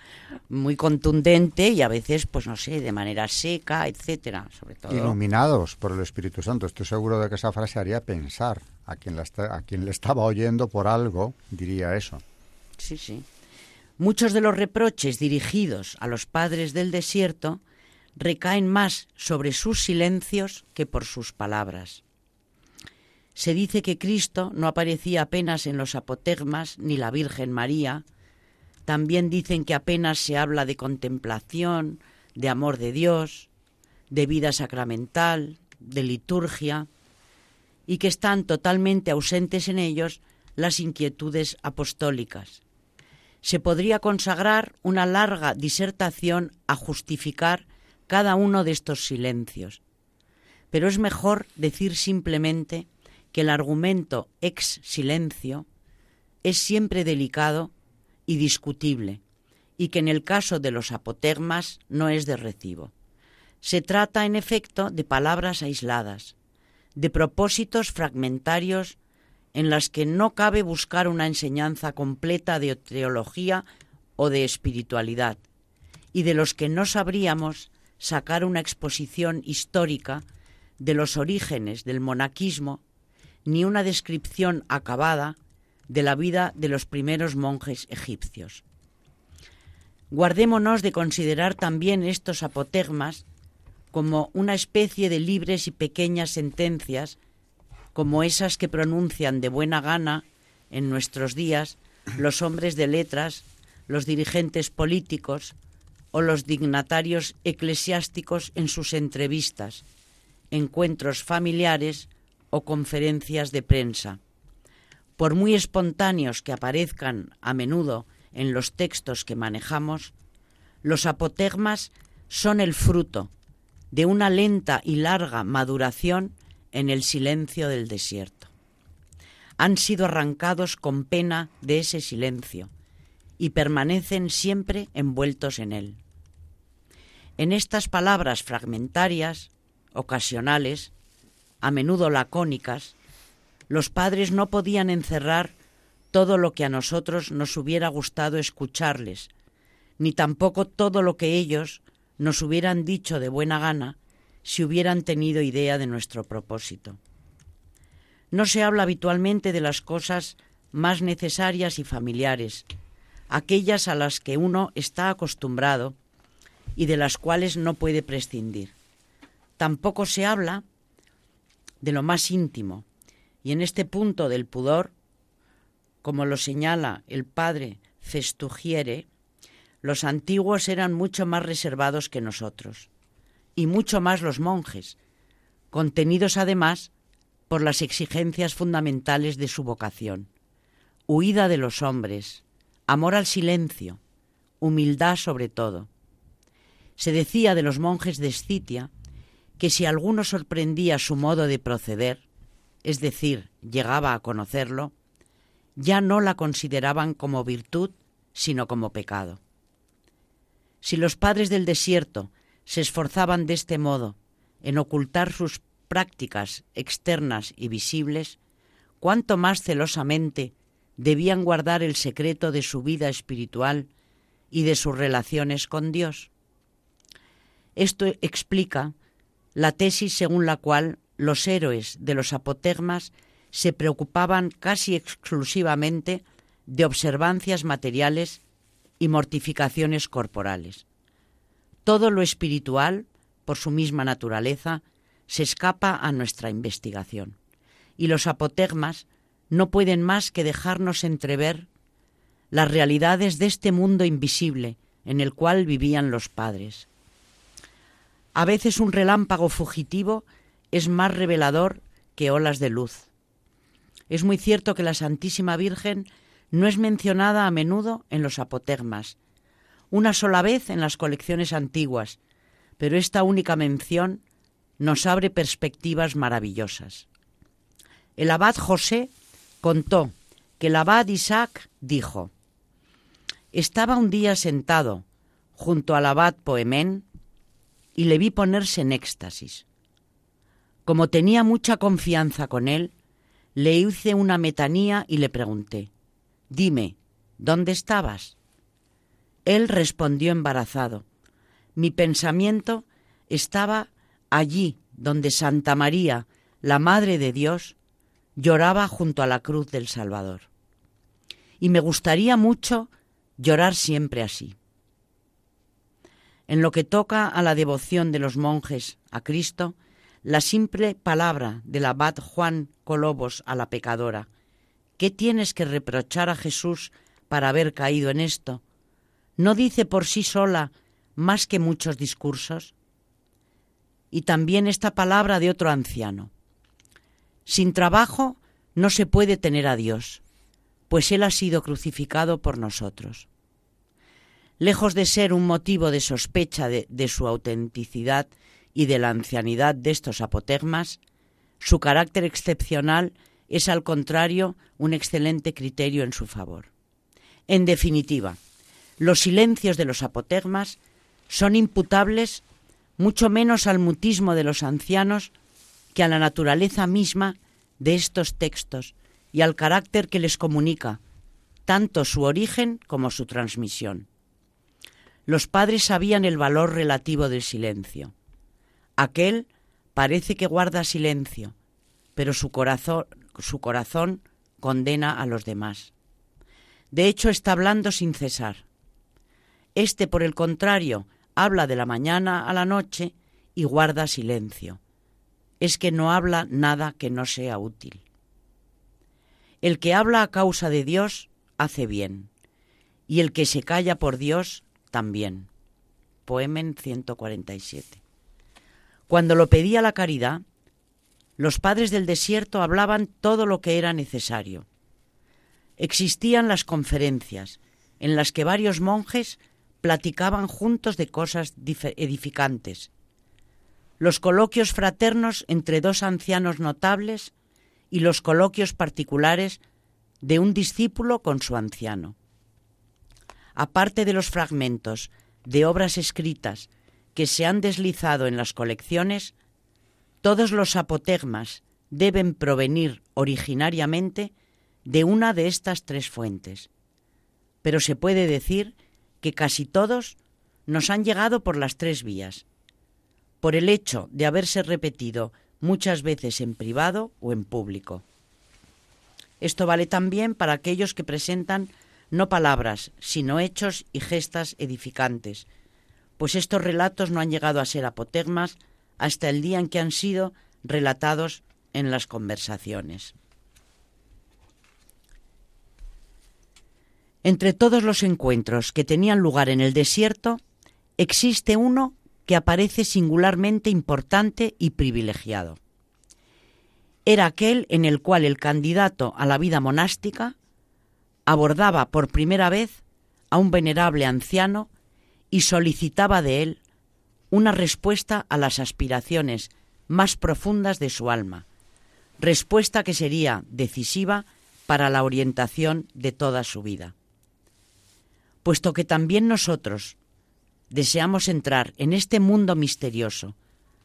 muy contundente y a veces, pues no sé, de manera seca, etcétera, sobre todo. Iluminados por el Espíritu Santo. Estoy seguro de que esa frase haría pensar a quien, la a quien le estaba oyendo por algo, diría eso. Sí, sí. Muchos de los reproches dirigidos a los padres del desierto recaen más sobre sus silencios que por sus palabras. Se dice que Cristo no aparecía apenas en los apotegmas ni la Virgen María. También dicen que apenas se habla de contemplación, de amor de Dios, de vida sacramental, de liturgia, y que están totalmente ausentes en ellos las inquietudes apostólicas se podría consagrar una larga disertación a justificar cada uno de estos silencios. Pero es mejor decir simplemente que el argumento ex silencio es siempre delicado y discutible, y que en el caso de los apotegmas no es de recibo. Se trata, en efecto, de palabras aisladas, de propósitos fragmentarios en las que no cabe buscar una enseñanza completa de teología o de espiritualidad, y de los que no sabríamos sacar una exposición histórica de los orígenes del monaquismo ni una descripción acabada de la vida de los primeros monjes egipcios. Guardémonos de considerar también estos apotegmas como una especie de libres y pequeñas sentencias, como esas que pronuncian de buena gana en nuestros días los hombres de letras, los dirigentes políticos o los dignatarios eclesiásticos en sus entrevistas, encuentros familiares o conferencias de prensa. Por muy espontáneos que aparezcan a menudo en los textos que manejamos, los apotegmas son el fruto de una lenta y larga maduración en el silencio del desierto. Han sido arrancados con pena de ese silencio y permanecen siempre envueltos en él. En estas palabras fragmentarias, ocasionales, a menudo lacónicas, los padres no podían encerrar todo lo que a nosotros nos hubiera gustado escucharles, ni tampoco todo lo que ellos nos hubieran dicho de buena gana si hubieran tenido idea de nuestro propósito. No se habla habitualmente de las cosas más necesarias y familiares, aquellas a las que uno está acostumbrado y de las cuales no puede prescindir. Tampoco se habla de lo más íntimo, y en este punto del pudor, como lo señala el padre Festugiere, los antiguos eran mucho más reservados que nosotros, y mucho más los monjes, contenidos además por las exigencias fundamentales de su vocación, huida de los hombres, amor al silencio, humildad sobre todo. Se decía de los monjes de Escitia que si alguno sorprendía su modo de proceder, es decir, llegaba a conocerlo, ya no la consideraban como virtud, sino como pecado. Si los padres del desierto se esforzaban de este modo en ocultar sus prácticas externas y visibles, cuánto más celosamente debían guardar el secreto de su vida espiritual y de sus relaciones con Dios. Esto explica la tesis según la cual los héroes de los apotegmas se preocupaban casi exclusivamente de observancias materiales y mortificaciones corporales. Todo lo espiritual, por su misma naturaleza, se escapa a nuestra investigación, y los apotegmas no pueden más que dejarnos entrever las realidades de este mundo invisible en el cual vivían los padres. A veces un relámpago fugitivo es más revelador que olas de luz. Es muy cierto que la Santísima Virgen no es mencionada a menudo en los apotegmas, una sola vez en las colecciones antiguas, pero esta única mención nos abre perspectivas maravillosas. El abad José contó que el abad Isaac dijo, estaba un día sentado junto al abad Poemén y le vi ponerse en éxtasis. Como tenía mucha confianza con él, le hice una metanía y le pregunté, Dime, ¿dónde estabas? Él respondió embarazado, Mi pensamiento estaba allí donde Santa María, la Madre de Dios, lloraba junto a la cruz del Salvador. Y me gustaría mucho llorar siempre así. En lo que toca a la devoción de los monjes a Cristo, la simple palabra del abad Juan Colobos a la pecadora, ¿qué tienes que reprochar a Jesús para haber caído en esto? ¿No dice por sí sola más que muchos discursos? Y también esta palabra de otro anciano. Sin trabajo no se puede tener a Dios, pues Él ha sido crucificado por nosotros. Lejos de ser un motivo de sospecha de, su autenticidad y de la ancianidad de estos apotegmas, su carácter excepcional es al contrario un excelente criterio en su favor. En definitiva, los silencios de los apotegmas son imputables mucho menos al mutismo de los ancianos que a la naturaleza misma de estos textos y al carácter que les comunica, tanto su origen como su transmisión. Los padres sabían el valor relativo del silencio aquel Parece que guarda silencio, pero su corazón, su corazón condena a los demás. De hecho, está hablando sin cesar. Este, por el contrario, habla de la mañana a la noche y guarda silencio. Es que no habla nada que no sea útil. El que habla a causa de Dios hace bien, y el que se calla por Dios también. Poemen 147. Cuando lo pedía la caridad, los padres del desierto hablaban todo lo que era necesario. Existían las conferencias, en las que varios monjes platicaban juntos de cosas edificantes. Los coloquios fraternos entre dos ancianos notables y los coloquios particulares de un discípulo con su anciano. Aparte de los fragmentos de obras escritas que se han deslizado en las colecciones, todos los apotegmas deben provenir originariamente de una de estas tres fuentes. Pero se puede decir que casi todos nos han llegado por las tres vías, por el hecho de haberse repetido muchas veces en privado o en público. Esto vale también para aquellos que presentan no palabras, sino hechos y gestas edificantes, pues estos relatos no han llegado a ser apotegmas hasta el día en que han sido relatados en las conversaciones. Entre todos los encuentros que tenían lugar en el desierto, existe uno que aparece singularmente importante y privilegiado. Era aquel en el cual el candidato a la vida monástica abordaba por primera vez a un venerable anciano y solicitaba de él una respuesta a las aspiraciones más profundas de su alma, respuesta que sería decisiva para la orientación de toda su vida. Puesto que también nosotros deseamos entrar en este mundo misterioso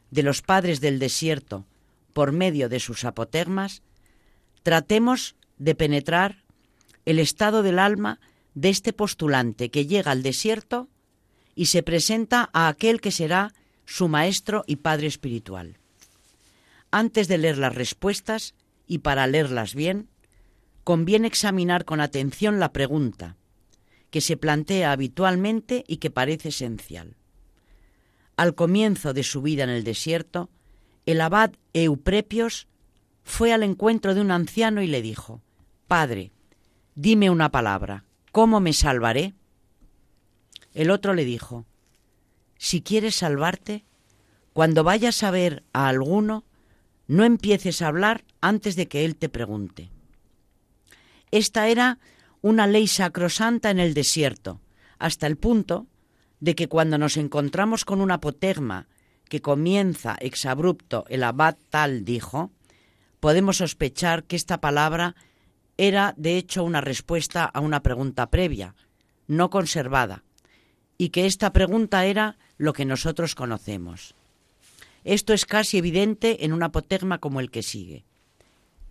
de los padres del desierto por medio de sus apotegmas, tratemos de penetrar el estado del alma de este postulante que llega al desierto y se presenta a aquel que será su maestro y padre espiritual. Antes de leer las respuestas, y para leerlas bien, conviene examinar con atención la pregunta, que se plantea habitualmente y que parece esencial. Al comienzo de su vida en el desierto, el abad Euprepios fue al encuentro de un anciano y le dijo, Padre, dime una palabra, ¿cómo me salvaré? El otro le dijo, Si quieres salvarte, cuando vayas a ver a alguno, no empieces a hablar antes de que él te pregunte. Esta era una ley sacrosanta en el desierto, hasta el punto de que cuando nos encontramos con un apotegma que comienza exabrupto el abad tal dijo, podemos sospechar que esta palabra era de hecho una respuesta a una pregunta previa, no conservada, y que esta pregunta era lo que nosotros conocemos. Esto es casi evidente en un apotegma como el que sigue.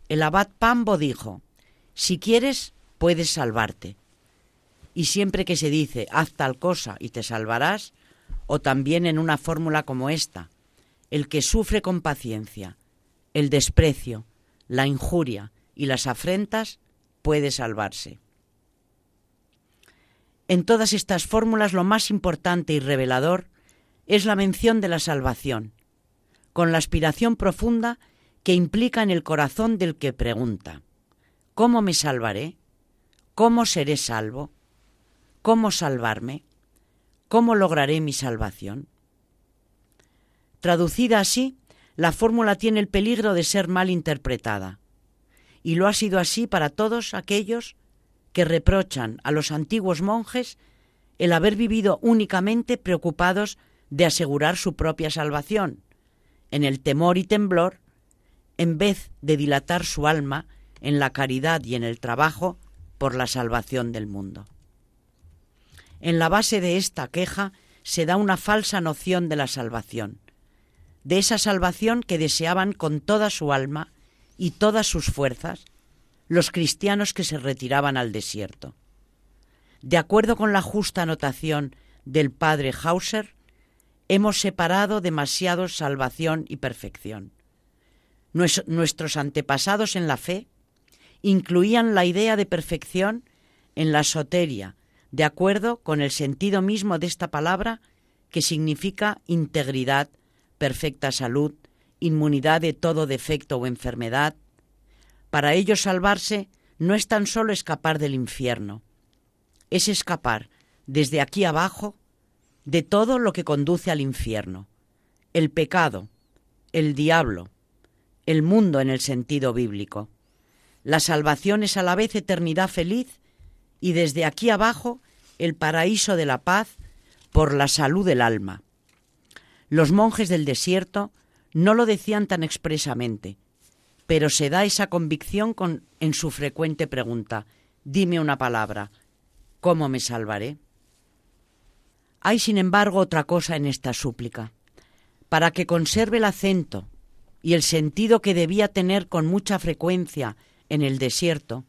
El abad Pambo dijo, si quieres, puedes salvarte. Y siempre que se dice haz tal cosa y te salvarás, o también en una fórmula como esta, el que sufre con paciencia el desprecio, la injuria y las afrentas, puede salvarse. En todas estas fórmulas lo más importante y revelador es la mención de la salvación, con la aspiración profunda que implica en el corazón del que pregunta, ¿cómo me salvaré? ¿Cómo seré salvo? ¿Cómo salvarme? ¿Cómo lograré mi salvación? Traducida así, la fórmula tiene el peligro de ser mal interpretada, y lo ha sido así para todos aquellos que reprochan a los antiguos monjes el haber vivido únicamente preocupados de asegurar su propia salvación, en el temor y temblor, en vez de dilatar su alma en la caridad y en el trabajo por la salvación del mundo. En la base de esta queja se da una falsa noción de la salvación, de esa salvación que deseaban con toda su alma y todas sus fuerzas los cristianos que se retiraban al desierto. De acuerdo con la justa anotación del padre Hauser, hemos separado demasiado salvación y perfección. Nuestros antepasados en la fe incluían la idea de perfección en la soteria, de acuerdo con el sentido mismo de esta palabra que significa integridad, perfecta salud, inmunidad de todo defecto o enfermedad. Para ellos salvarse no es tan solo escapar del infierno, es escapar desde aquí abajo de todo lo que conduce al infierno, el pecado, el diablo, el mundo en el sentido bíblico. La salvación es a la vez eternidad feliz y desde aquí abajo el paraíso de la paz por la salud del alma. Los monjes del desierto no lo decían tan expresamente, pero se da esa convicción con, en su frecuente pregunta, dime una palabra, ¿cómo me salvaré? Hay, sin embargo, otra cosa en esta súplica. Para que conserve el acento y el sentido que debía tener con mucha frecuencia en el desierto,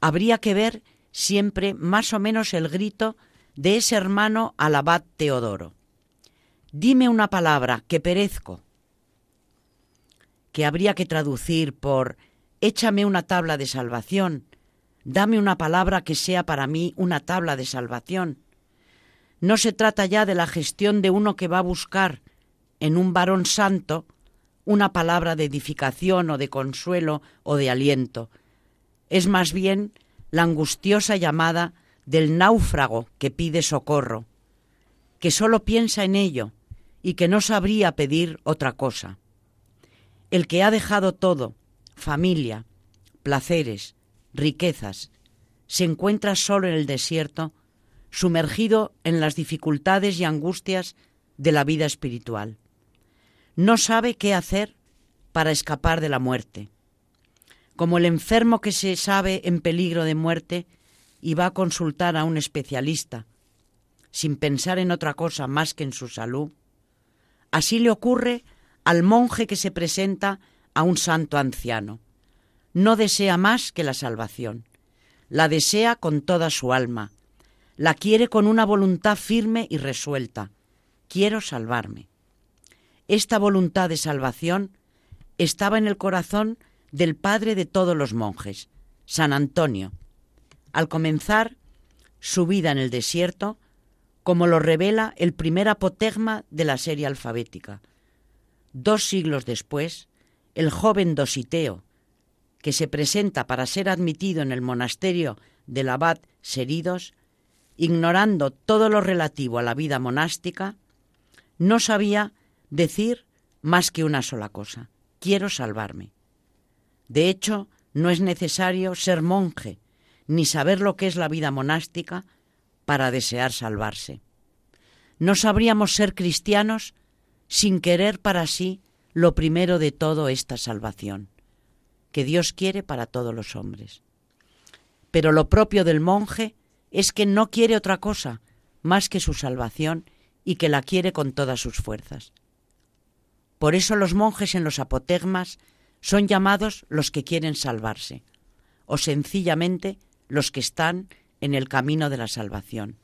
habría que ver siempre más o menos el grito de ese hermano al abad Teodoro. Dime una palabra, que perezco, que habría que traducir por échame una tabla de salvación, dame una palabra que sea para mí una tabla de salvación. No se trata ya de la gestión de uno que va a buscar en un varón santo una palabra de edificación o de consuelo o de aliento. Es más bien la angustiosa llamada del náufrago que pide socorro, que sólo piensa en ello y que no sabría pedir otra cosa. El que ha dejado todo, familia, placeres, riquezas, se encuentra solo en el desierto sumergido en las dificultades y angustias de la vida espiritual. No sabe qué hacer para escapar de la muerte. Como el enfermo que se sabe en peligro de muerte y va a consultar a un especialista, sin pensar en otra cosa más que en su salud, así le ocurre al monje que se presenta a un santo anciano. No desea más que la salvación, la desea con toda su alma, la quiere con una voluntad firme y resuelta. Quiero salvarme. Esta voluntad de salvación estaba en el corazón del padre de todos los monjes, San Antonio, al comenzar su vida en el desierto, como lo revela el primer apotegma de la serie alfabética. Dos siglos después, el joven Dositeo, que se presenta para ser admitido en el monasterio del abad Seridos, ignorando todo lo relativo a la vida monástica, no sabía decir más que una sola cosa, quiero salvarme. De hecho, no es necesario ser monje ni saber lo que es la vida monástica para desear salvarse. No sabríamos ser cristianos sin querer para sí lo primero de todo esta salvación, que Dios quiere para todos los hombres. Pero lo propio del monje es que no quiere otra cosa más que su salvación y que la quiere con todas sus fuerzas. Por eso los monjes en los apotegmas son llamados los que quieren salvarse, o sencillamente los que están en el camino de la salvación,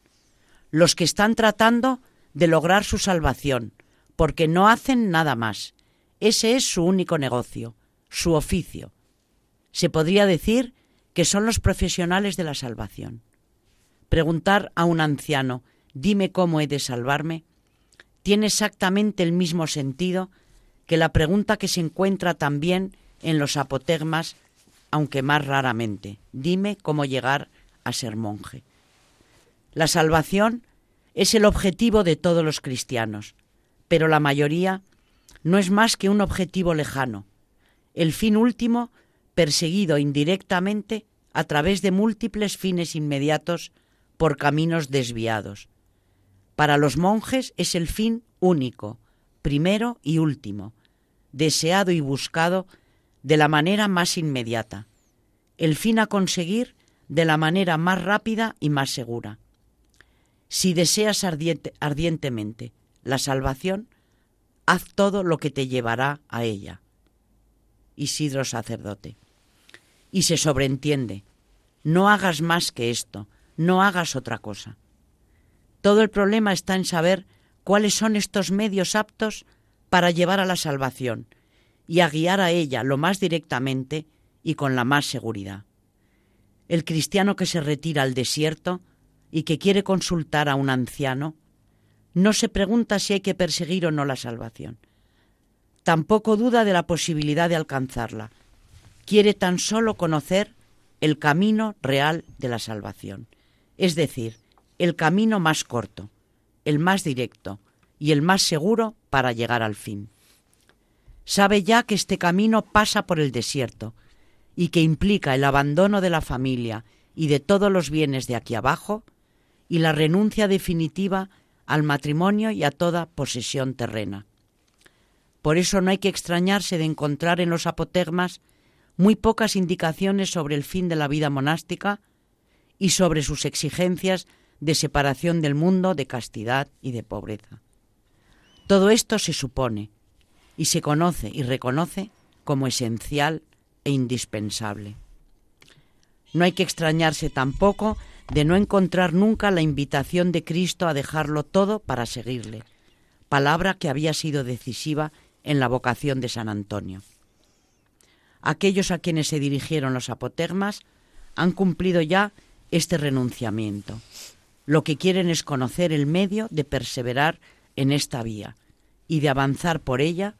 los que están tratando de lograr su salvación, porque no hacen nada más. Ese es su único negocio, su oficio. Se podría decir que son los profesionales de la salvación. Preguntar a un anciano, dime cómo he de salvarme, tiene exactamente el mismo sentido que la pregunta que se encuentra también en los apotegmas, aunque más raramente, dime cómo llegar a ser monje. La salvación es el objetivo de todos los cristianos, pero la mayoría no es más que un objetivo lejano, el fin último perseguido indirectamente a través de múltiples fines inmediatos por caminos desviados. Para los monjes es el fin único, primero y último, deseado y buscado de la manera más inmediata, el fin a conseguir de la manera más rápida y más segura. Si deseas ardientemente la salvación, haz todo lo que te llevará a ella. Isidro sacerdote. Y se sobreentiende, no hagas más que esto, no hagas otra cosa. Todo el problema está en saber cuáles son estos medios aptos para llevar a la salvación y a guiar a ella lo más directamente y con la más seguridad. El cristiano que se retira al desierto y que quiere consultar a un anciano, no se pregunta si hay que perseguir o no la salvación. Tampoco duda de la posibilidad de alcanzarla. Quiere tan solo conocer el camino real de la salvación, es decir, el camino más corto, el más directo y el más seguro para llegar al fin. Sabe ya que este camino pasa por el desierto y que implica el abandono de la familia y de todos los bienes de aquí abajo y la renuncia definitiva al matrimonio y a toda posesión terrena. Por eso no hay que extrañarse de encontrar en los apotegmas muy pocas indicaciones sobre el fin de la vida monástica y sobre sus exigencias de separación del mundo, de castidad y de pobreza. Todo esto se supone y se conoce y reconoce como esencial e indispensable. No hay que extrañarse tampoco de no encontrar nunca la invitación de Cristo a dejarlo todo para seguirle, palabra que había sido decisiva en la vocación de San Antonio. Aquellos a quienes se dirigieron los apotegmas han cumplido ya este renunciamiento. Lo que quieren es conocer el medio de perseverar en esta vía y de avanzar por ella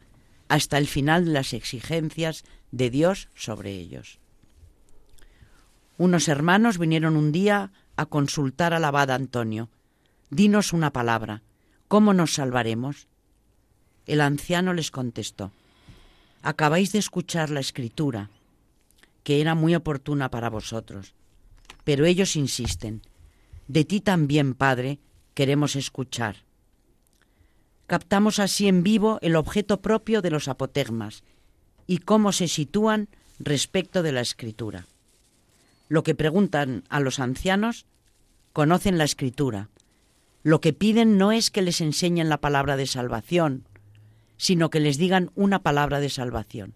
hasta el final de las exigencias de Dios sobre ellos. Unos hermanos vinieron un día a consultar al abad Antonio. Dinos una palabra. ¿Cómo nos salvaremos? El anciano les contestó. Acabáis de escuchar la escritura, que era muy oportuna para vosotros. Pero ellos insisten. De ti también, Padre, queremos escuchar. Captamos así en vivo el objeto propio de los apotegmas y cómo se sitúan respecto de la escritura. Lo que preguntan a los ancianos, conocen la escritura. Lo que piden no es que les enseñen la palabra de salvación, sino que les digan una palabra de salvación.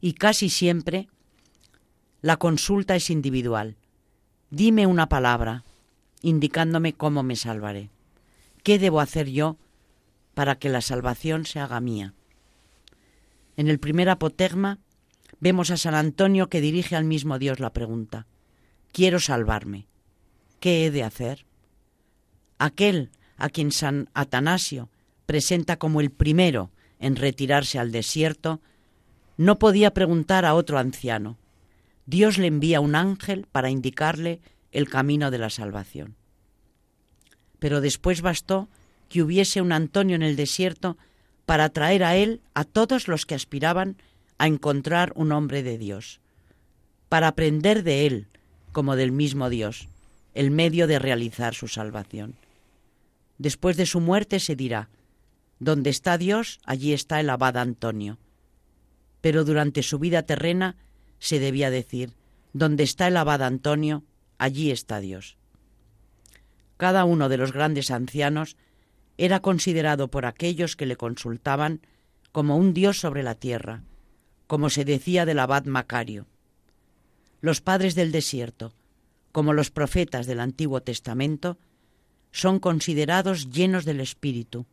Y casi siempre la consulta es individual. Dime una palabra, indicándome cómo me salvaré. ¿Qué debo hacer yo para que la salvación se haga mía? En el primer apotegma vemos a San Antonio que dirige al mismo Dios la pregunta. Quiero salvarme. ¿Qué he de hacer? Aquel a quien San Atanasio presenta como el primero en retirarse al desierto, no podía preguntar a otro anciano. Dios le envía un ángel para indicarle el camino de la salvación. Pero después bastó que hubiese un Antonio en el desierto para traer a él a todos los que aspiraban a encontrar un hombre de Dios, para aprender de él, como del mismo Dios, el medio de realizar su salvación. Después de su muerte se dirá, donde está Dios, allí está el abad Antonio. Pero durante su vida terrena se debía decir, donde está el abad Antonio, allí está Dios. Cada uno de los grandes ancianos era considerado por aquellos que le consultaban como un dios sobre la tierra, como se decía del abad Macario. Los padres del desierto, como los profetas del Antiguo Testamento, son considerados llenos del Espíritu,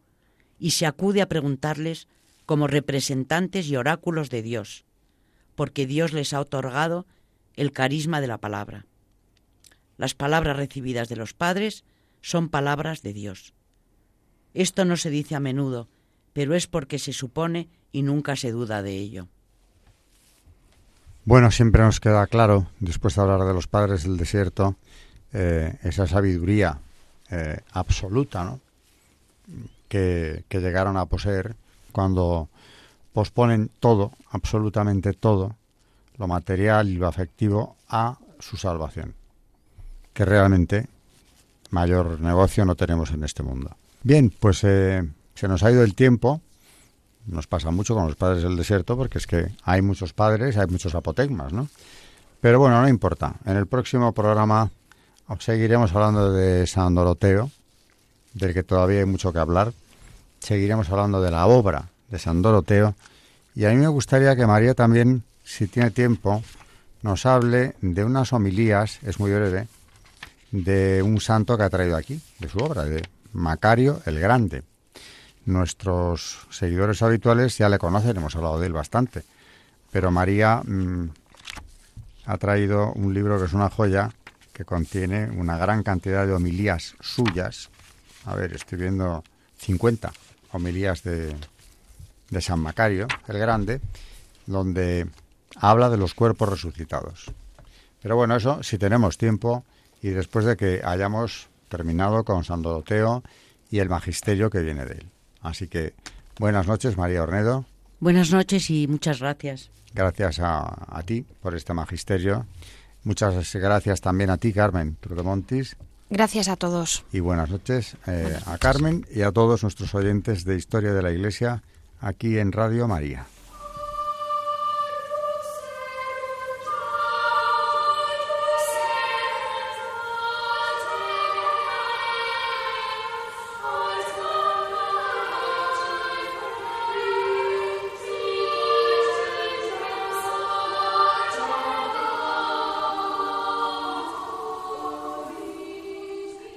y se acude a preguntarles como representantes y oráculos de Dios, porque Dios les ha otorgado el carisma de la palabra. Las palabras recibidas de los padres son palabras de Dios. Esto no se dice a menudo, pero es porque se supone y nunca se duda de ello. Bueno, siempre nos queda claro, después de hablar de los padres del desierto, eh, esa sabiduría eh, absoluta ¿no? que, que llegaron a poseer cuando posponen todo, absolutamente todo, lo material y lo afectivo, a su salvación, que realmente mayor negocio no tenemos en este mundo. Bien, pues eh, se nos ha ido el tiempo. Nos pasa mucho con los padres del desierto porque es que hay muchos padres, hay muchos apotegmas, ¿no? Pero bueno, no importa. En el próximo programa seguiremos hablando de San Doroteo, del que todavía hay mucho que hablar. Seguiremos hablando de la obra de San Doroteo. Y a mí me gustaría que María también, si tiene tiempo, nos hable de unas homilías, es muy breve, de un santo que ha traído aquí, de su obra, de Macario el Grande. Nuestros seguidores habituales ya le conocen, hemos hablado de él bastante. Pero María mm, ha traído un libro que es una joya que contiene una gran cantidad de homilías suyas. A ver, estoy viendo 50 homilías de, de San Macario, el Grande, donde habla de los cuerpos resucitados. Pero bueno, eso si tenemos tiempo y después de que hayamos terminado con San Doroteo y el magisterio que viene de él. Así que buenas noches, María Ornedo. Buenas noches y muchas gracias. Gracias a, ti por este magisterio. Muchas gracias también a ti, Carmen Trudemontis. Gracias a todos. Y buenas noches eh, a Carmen y a todos nuestros oyentes de Historia de la Iglesia aquí en Radio María.